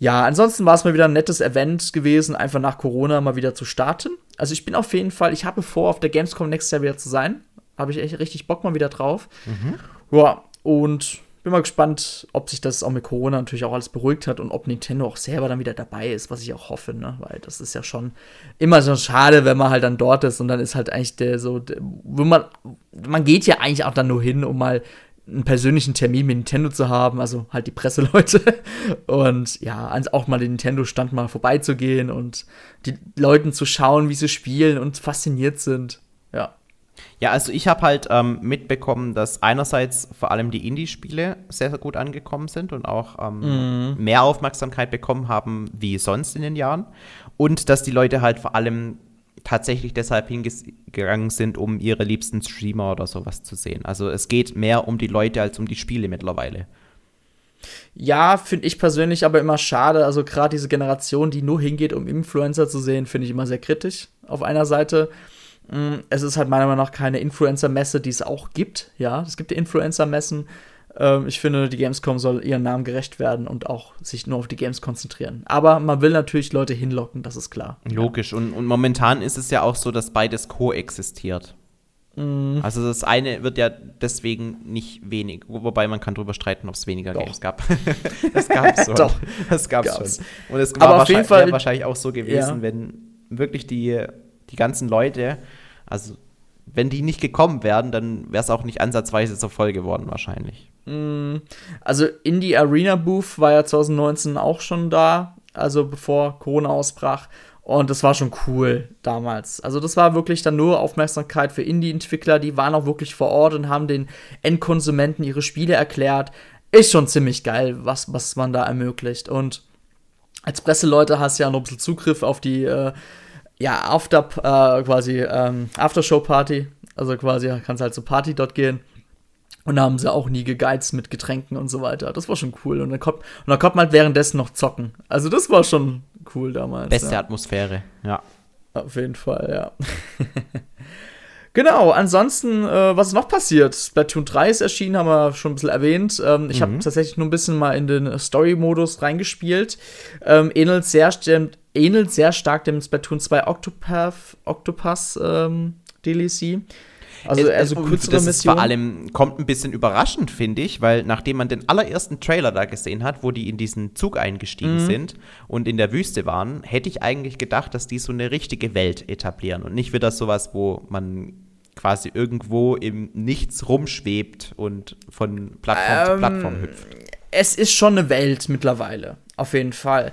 Ja, ansonsten war es mal wieder ein nettes Event gewesen, einfach nach Corona mal wieder zu starten. Also ich bin auf jeden Fall, ich habe vor, auf der Gamescom nächstes Jahr wieder zu sein. Habe ich echt richtig Bock mal wieder drauf. Mhm. Ja, und bin mal gespannt, ob sich das auch mit Corona natürlich auch alles beruhigt hat und ob Nintendo auch selber dann wieder dabei ist, was ich auch hoffe, ne? Weil das ist ja schon immer so schade, wenn man halt dann dort ist und dann ist halt eigentlich der so, wo man, man geht ja eigentlich auch dann nur hin, um mal einen persönlichen Termin mit Nintendo zu haben, also halt die Presseleute. Und ja, auch mal den Nintendo-Stand mal vorbeizugehen und die Leuten zu schauen, wie sie spielen und fasziniert sind. Ja. Ja, also ich habe halt ähm, mitbekommen, dass einerseits vor allem die Indie-Spiele sehr, sehr gut angekommen sind und auch ähm, mm. mehr Aufmerksamkeit bekommen haben wie sonst in den Jahren. Und dass die Leute halt vor allem tatsächlich deshalb hingegangen sind, um ihre liebsten Streamer oder sowas zu sehen. Also es geht mehr um die Leute als um die Spiele mittlerweile. Ja, finde ich persönlich aber immer schade. Also gerade diese Generation, die nur hingeht, um Influencer zu sehen, finde ich immer sehr kritisch. Auf einer Seite. Mm, es ist halt meiner Meinung nach keine Influencer-Messe, die es auch gibt. Ja, es gibt Influencer-Messen. Ähm, ich finde, die Gamescom soll ihren Namen gerecht werden und auch sich nur auf die Games konzentrieren. Aber man will natürlich Leute hinlocken, das ist klar. Logisch. Und, und momentan ist es ja auch so, dass beides koexistiert. Mhm. Also das eine wird ja deswegen nicht wenig, wobei man kann darüber streiten, ob es weniger Doch. Games gab. das gab es schon. Doch. Das gab es schon. Und es war Aber auf jeden Fall wahrscheinlich auch so gewesen, ja. wenn wirklich die, die ganzen Leute, also wenn die nicht gekommen wären, dann wäre es auch nicht ansatzweise so voll geworden wahrscheinlich. Mm, also Indie Arena Booth war ja 2019 auch schon da, also bevor Corona ausbrach. Und das war schon cool damals. Also das war wirklich dann nur Aufmerksamkeit für Indie-Entwickler, die waren auch wirklich vor Ort und haben den Endkonsumenten ihre Spiele erklärt. Ist schon ziemlich geil, was, was man da ermöglicht. Und als Presseleute hast du ja noch ein bisschen Zugriff auf die äh, ja, After, äh, quasi ähm, Aftershow-Party. Also quasi kannst halt zur Party dort gehen. Und da haben sie auch nie gegeizt mit Getränken und so weiter. Das war schon cool. Und dann kommt, und dann kommt man halt währenddessen noch zocken. Also das war schon cool damals. Beste ja. Atmosphäre, ja. Auf jeden Fall, ja. genau, ansonsten, äh, was ist noch passiert? Splatoon 3 ist erschienen, haben wir schon ein bisschen erwähnt. Ähm, ich mhm. habe tatsächlich nur ein bisschen mal in den Story-Modus reingespielt. Ähm, ähnelt, sehr, ähnelt sehr stark dem Splatoon 2 Octopath, Octopus ähm, DLC. Also, also kürzere das Mission. vor allem kommt ein bisschen überraschend, finde ich, weil nachdem man den allerersten Trailer da gesehen hat, wo die in diesen Zug eingestiegen mhm. sind und in der Wüste waren, hätte ich eigentlich gedacht, dass die so eine richtige Welt etablieren und nicht wieder sowas, wo man quasi irgendwo im Nichts rumschwebt und von Plattform ähm, zu Plattform hüpft. Es ist schon eine Welt mittlerweile, auf jeden Fall.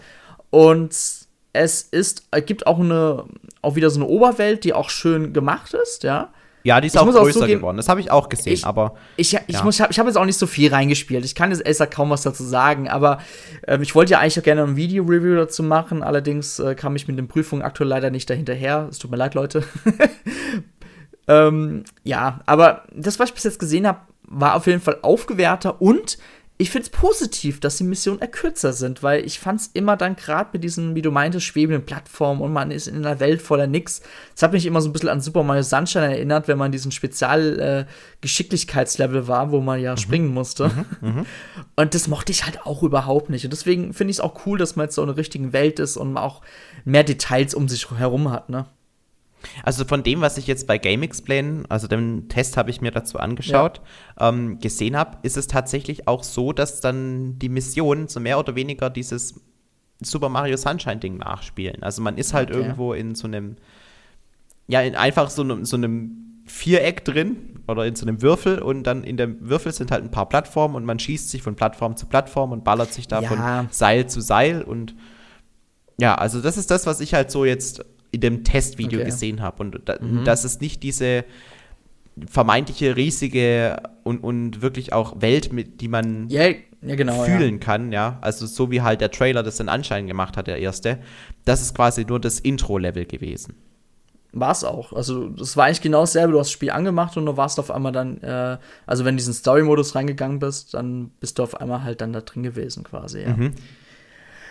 Und es ist, gibt auch eine, auch wieder so eine Oberwelt, die auch schön gemacht ist, ja. Ja, die ist ich auch größer auch geworden. Das habe ich auch gesehen, ich, aber. Ich, ich, ja. ich habe hab jetzt auch nicht so viel reingespielt. Ich kann jetzt erst kaum was dazu sagen, aber ähm, ich wollte ja eigentlich auch gerne ein Video-Review dazu machen. Allerdings äh, kam ich mit den Prüfungen aktuell leider nicht dahinterher. Es tut mir leid, Leute. ähm, ja, aber das, was ich bis jetzt gesehen habe, war auf jeden Fall aufgewerter und ich finde es positiv, dass die Missionen kürzer sind, weil ich fand es immer dann gerade mit diesen, wie du meintest, schwebenden Plattformen und man ist in einer Welt voller nix. Das hat mich immer so ein bisschen an Super Mario Sunshine erinnert, wenn man diesen Spezial-Geschicklichkeitslevel äh, war, wo man ja mhm. springen musste. Mhm. Mhm. Und das mochte ich halt auch überhaupt nicht. Und deswegen finde ich es auch cool, dass man jetzt so in einer richtigen Welt ist und man auch mehr Details um sich herum hat, ne? Also von dem, was ich jetzt bei Game Explain, also den Test habe ich mir dazu angeschaut, ja. ähm, gesehen habe, ist es tatsächlich auch so, dass dann die Missionen so mehr oder weniger dieses Super Mario Sunshine Ding nachspielen. Also man ist halt okay. irgendwo in so einem, ja, in einfach so einem, so einem Viereck drin oder in so einem Würfel und dann in dem Würfel sind halt ein paar Plattformen und man schießt sich von Plattform zu Plattform und ballert sich da ja. von Seil zu Seil und ja, also das ist das, was ich halt so jetzt in dem Testvideo okay. gesehen habe. Und da, mhm. das ist nicht diese vermeintliche riesige und, und wirklich auch Welt, mit die man ja, ja, genau, fühlen ja. kann, ja. Also so wie halt der Trailer das den Anschein gemacht hat, der erste. Das ist quasi nur das Intro-Level gewesen. War es auch. Also, das war eigentlich genau dasselbe. Du hast das Spiel angemacht und du warst auf einmal dann, äh, also wenn du in diesen Story-Modus reingegangen bist, dann bist du auf einmal halt dann da drin gewesen, quasi, ja. Mhm.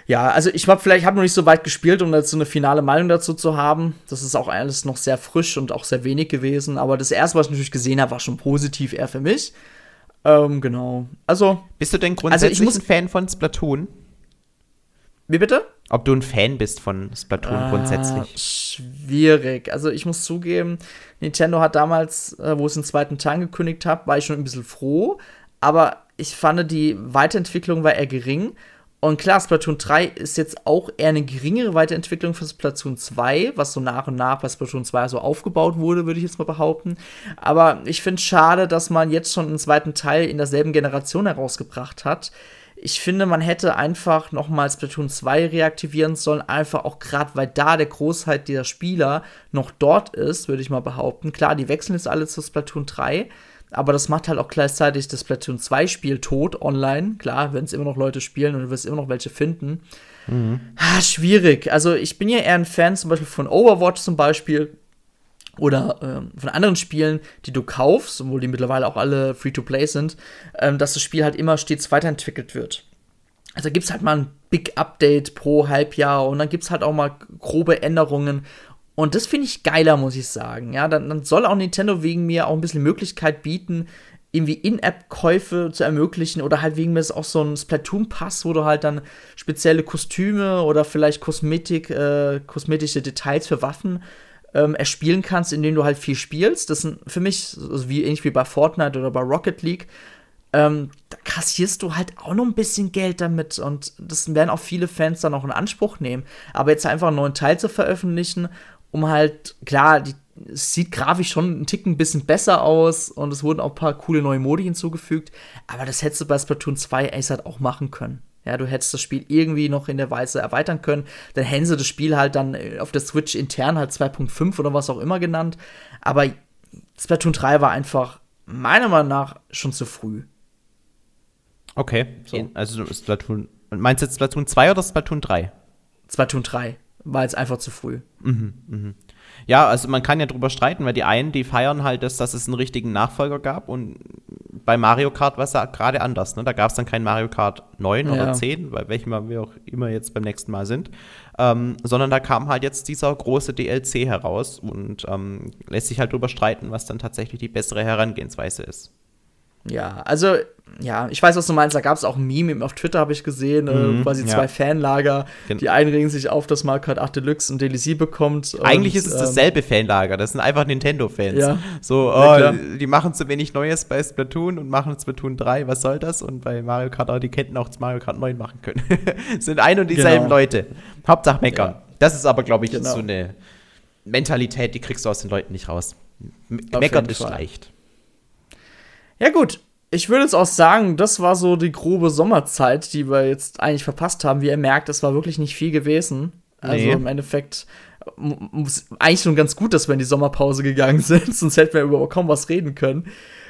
Ja, also ich habe vielleicht hab noch nicht so weit gespielt, um jetzt so eine finale Meinung dazu zu haben. Das ist auch alles noch sehr frisch und auch sehr wenig gewesen. Aber das erste, was ich natürlich gesehen habe, war schon positiv eher für mich. Ähm, genau. Also. Bist du denn grundsätzlich also ein Fan von Splatoon? Wie bitte? Ob du ein Fan bist von Splatoon ah, grundsätzlich? Schwierig. Also ich muss zugeben, Nintendo hat damals, äh, wo es den zweiten Teil angekündigt hat, war ich schon ein bisschen froh. Aber ich fand, die Weiterentwicklung war eher gering. Und klar, Splatoon 3 ist jetzt auch eher eine geringere Weiterentwicklung für Splatoon 2, was so nach und nach bei Splatoon 2 so aufgebaut wurde, würde ich jetzt mal behaupten. Aber ich finde es schade, dass man jetzt schon einen zweiten Teil in derselben Generation herausgebracht hat. Ich finde, man hätte einfach nochmal Splatoon 2 reaktivieren sollen, einfach auch gerade, weil da der Großteil dieser Spieler noch dort ist, würde ich mal behaupten. Klar, die wechseln jetzt alle zu Splatoon 3 aber das macht halt auch gleichzeitig das Platoon 2 Spiel tot online. Klar, wenn es immer noch Leute spielen und du wirst immer noch welche finden. Mhm. Ah, schwierig. Also ich bin ja eher ein Fan zum Beispiel von Overwatch zum Beispiel oder ähm, von anderen Spielen, die du kaufst, obwohl die mittlerweile auch alle Free-to-Play sind, ähm, dass das Spiel halt immer stets weiterentwickelt wird. Also gibt es halt mal ein Big Update pro Halbjahr und dann gibt es halt auch mal grobe Änderungen und das finde ich geiler, muss ich sagen. Ja, dann, dann, soll auch Nintendo wegen mir auch ein bisschen Möglichkeit bieten, irgendwie In-App-Käufe zu ermöglichen oder halt wegen mir ist auch so ein Splatoon-Pass, wo du halt dann spezielle Kostüme oder vielleicht Kosmetik, äh, kosmetische Details für Waffen ähm, erspielen kannst, indem du halt viel spielst. Das sind für mich, also wie ähnlich wie bei Fortnite oder bei Rocket League, ähm, da kassierst du halt auch noch ein bisschen Geld damit und das werden auch viele Fans dann auch in Anspruch nehmen. Aber jetzt einfach einen neuen Teil zu veröffentlichen um halt, klar, die, es sieht grafisch schon einen Ticken ein bisschen besser aus und es wurden auch ein paar coole neue Modi hinzugefügt, aber das hättest du bei Splatoon 2 Ace halt auch machen können. Ja, du hättest das Spiel irgendwie noch in der Weise erweitern können. Dann hätten sie das Spiel halt dann äh, auf der Switch intern halt 2.5 oder was auch immer genannt. Aber Splatoon 3 war einfach meiner Meinung nach schon zu früh. Okay, so. also Splatoon. Meinst du jetzt Splatoon 2 oder Splatoon 3? Splatoon 3 war jetzt einfach zu früh. Mhm, mh. Ja, also man kann ja drüber streiten, weil die einen, die feiern halt, das, dass es einen richtigen Nachfolger gab und bei Mario Kart war es ja gerade anders. Ne? Da gab es dann kein Mario Kart 9 ja. oder 10, bei welchem wir auch immer jetzt beim nächsten Mal sind, ähm, sondern da kam halt jetzt dieser große DLC heraus und ähm, lässt sich halt drüber streiten, was dann tatsächlich die bessere Herangehensweise ist. Ja, also, ja, ich weiß, was du meinst. Da gab es auch ein Meme auf Twitter, habe ich gesehen. Äh, mhm, äh, quasi ja. zwei Fanlager. Die einen regen sich auf, dass Mario Kart 8 Deluxe ein DLC bekommt. Eigentlich und, ist es ähm, dasselbe Fanlager. Das sind einfach Nintendo-Fans. Ja. So, oh, ja, die machen zu wenig Neues bei Splatoon und machen Splatoon 3. Was soll das? Und bei Mario Kart, oh, die hätten auch Mario Kart 9 machen können. sind ein und dieselben genau. Leute. Hauptsache meckern. Das ist aber, glaube ich, genau. so eine Mentalität, die kriegst du aus den Leuten nicht raus. M meckern ist leicht. Ja, gut. Ich würde jetzt auch sagen, das war so die grobe Sommerzeit, die wir jetzt eigentlich verpasst haben. Wie ihr merkt, es war wirklich nicht viel gewesen. Also nee. im Endeffekt eigentlich schon ganz gut, dass wir in die Sommerpause gegangen sind, sonst hätten wir überhaupt kaum was reden können.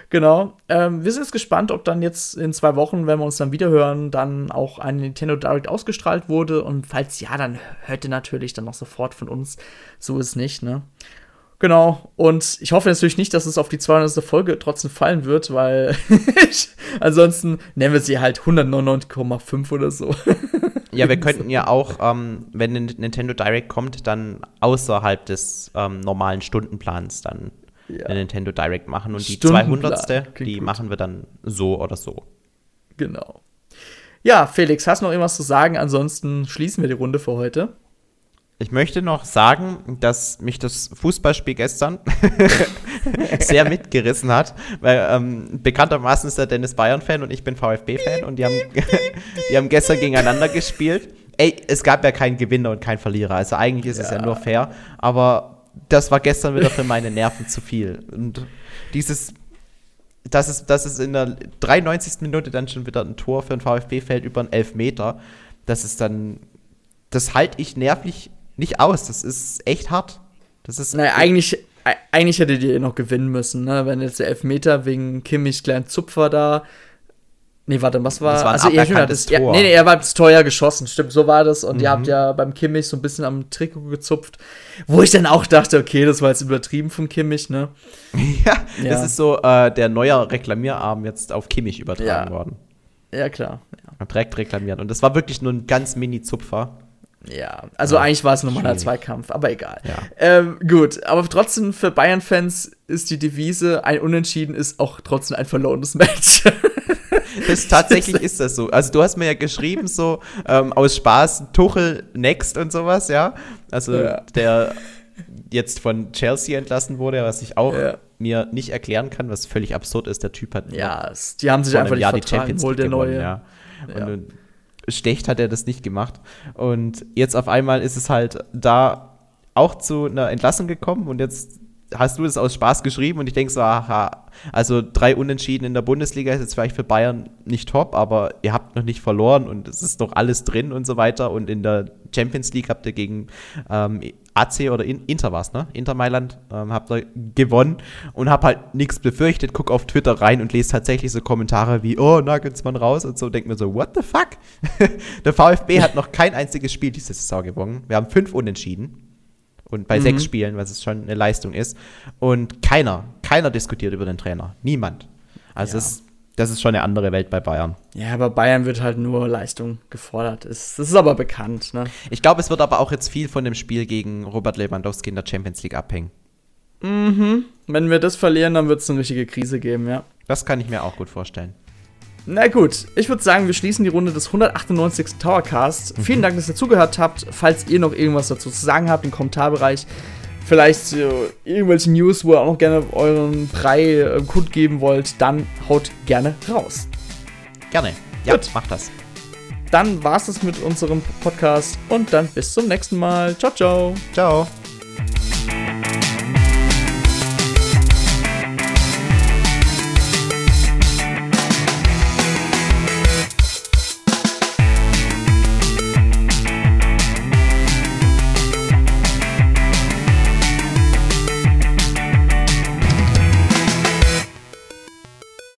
Genau. Ähm, wir sind jetzt gespannt, ob dann jetzt in zwei Wochen, wenn wir uns dann wieder hören, dann auch ein Nintendo Direct ausgestrahlt wurde. Und falls ja, dann hört ihr natürlich dann noch sofort von uns. So ist es nicht, ne? Genau. Und ich hoffe natürlich nicht, dass es auf die 200. Folge trotzdem fallen wird, weil ansonsten nennen wir sie halt 199,5 oder so. ja, wir könnten ja auch, ähm, wenn Nintendo Direct kommt, dann außerhalb des ähm, normalen Stundenplans dann ja. eine Nintendo Direct machen. Und die 200. die gut. machen wir dann so oder so. Genau. Ja, Felix, hast du noch irgendwas zu sagen? Ansonsten schließen wir die Runde für heute. Ich möchte noch sagen, dass mich das Fußballspiel gestern sehr mitgerissen hat, weil ähm, bekanntermaßen ist der Dennis Bayern-Fan und ich bin VfB-Fan und die haben, die haben gestern gegeneinander gespielt. Ey, es gab ja keinen Gewinner und keinen Verlierer, also eigentlich ist ja. es ja nur fair, aber das war gestern wieder für meine Nerven zu viel. Und dieses, dass es, dass es in der 93. Minute dann schon wieder ein Tor für ein VfB fällt über einen Elfmeter, das ist dann, das halte ich nervlich nicht aus. Das ist echt hart. Das ist. Naja, eigentlich, eigentlich hättet ihr noch gewinnen müssen, ne? Wenn jetzt der Elfmeter wegen Kimmichs kleinen Zupfer da Nee, warte, was war. Das war ein also, das, ja, Tor. nee, nee, er war teuer geschossen, stimmt, so war das. Und ihr Mhm. habt ja beim Kimmich so ein bisschen am Trikot gezupft, wo ich dann auch dachte, okay, das war jetzt übertrieben von Kimmich, ne? ja, Ja. das ist so äh, der neue Reklamierarm jetzt auf Kimmich übertragen Ja. worden. Ja, klar. Ja, Direkt reklamiert. Und das war wirklich nur ein ganz Mini-Zupfer. Ja. also Ja, eigentlich war es ein normaler schwierig. Zweikampf, aber egal. Ja. Ähm, gut, aber trotzdem für Bayern-Fans ist die Devise, ein Unentschieden ist auch trotzdem ein verlorenes Match. Das, tatsächlich ist das so. Also du hast mir ja geschrieben, so ähm, aus Spaß, Tuchel next und sowas, ja. Also Ja. der jetzt von Chelsea entlassen wurde, was ich auch Ja. mir nicht erklären kann, was völlig absurd ist. Der Typ hat ja, die haben sich einfach nicht Jahr die Champions League der gewonnen, neue. ja. Und schlecht hat er das nicht gemacht. Und jetzt auf einmal ist es halt da auch zu einer Entlassung gekommen und jetzt hast du das aus Spaß geschrieben und ich denke so, aha, also drei Unentschieden in der Bundesliga ist jetzt vielleicht für Bayern nicht top, aber ihr habt noch nicht verloren und es ist noch alles drin und so weiter und in der Champions League habt ihr gegen ähm, AC oder In Inter was, ne? Inter Mailand ähm, habt ihr gewonnen und hab halt nichts befürchtet, guck auf Twitter rein und lese tatsächlich so Kommentare wie, oh, Nagelsmann raus und so, denk mir so, what the fuck? Der VfB hat noch kein einziges Spiel diese Saison gewonnen. Wir haben fünf Unentschieden. Und bei Mhm. sechs Spielen, was es schon eine Leistung ist. Und keiner, keiner diskutiert über den Trainer. Niemand. Also Ja. es, das ist schon eine andere Welt bei Bayern. Ja, aber Bayern wird halt nur Leistung gefordert. Das ist aber bekannt, ne? Ich glaube, es wird aber auch jetzt viel von dem Spiel gegen Robert Lewandowski in der Champions League abhängen. Wenn wir das verlieren, dann wird es eine richtige Krise geben, ja. Das kann ich mir auch gut vorstellen. Na gut, ich würde sagen, wir schließen die Runde des 198. Towercast. Vielen Dank, dass ihr zugehört habt. Falls ihr noch irgendwas dazu zu sagen habt im Kommentarbereich, vielleicht äh, irgendwelche News, wo ihr auch noch gerne euren Brei äh, kundgeben wollt, dann haut gerne raus. Gerne. Ja, Gut. mach das. Dann war's es mit unserem Podcast und dann bis zum nächsten Mal. Ciao, ciao. Ciao.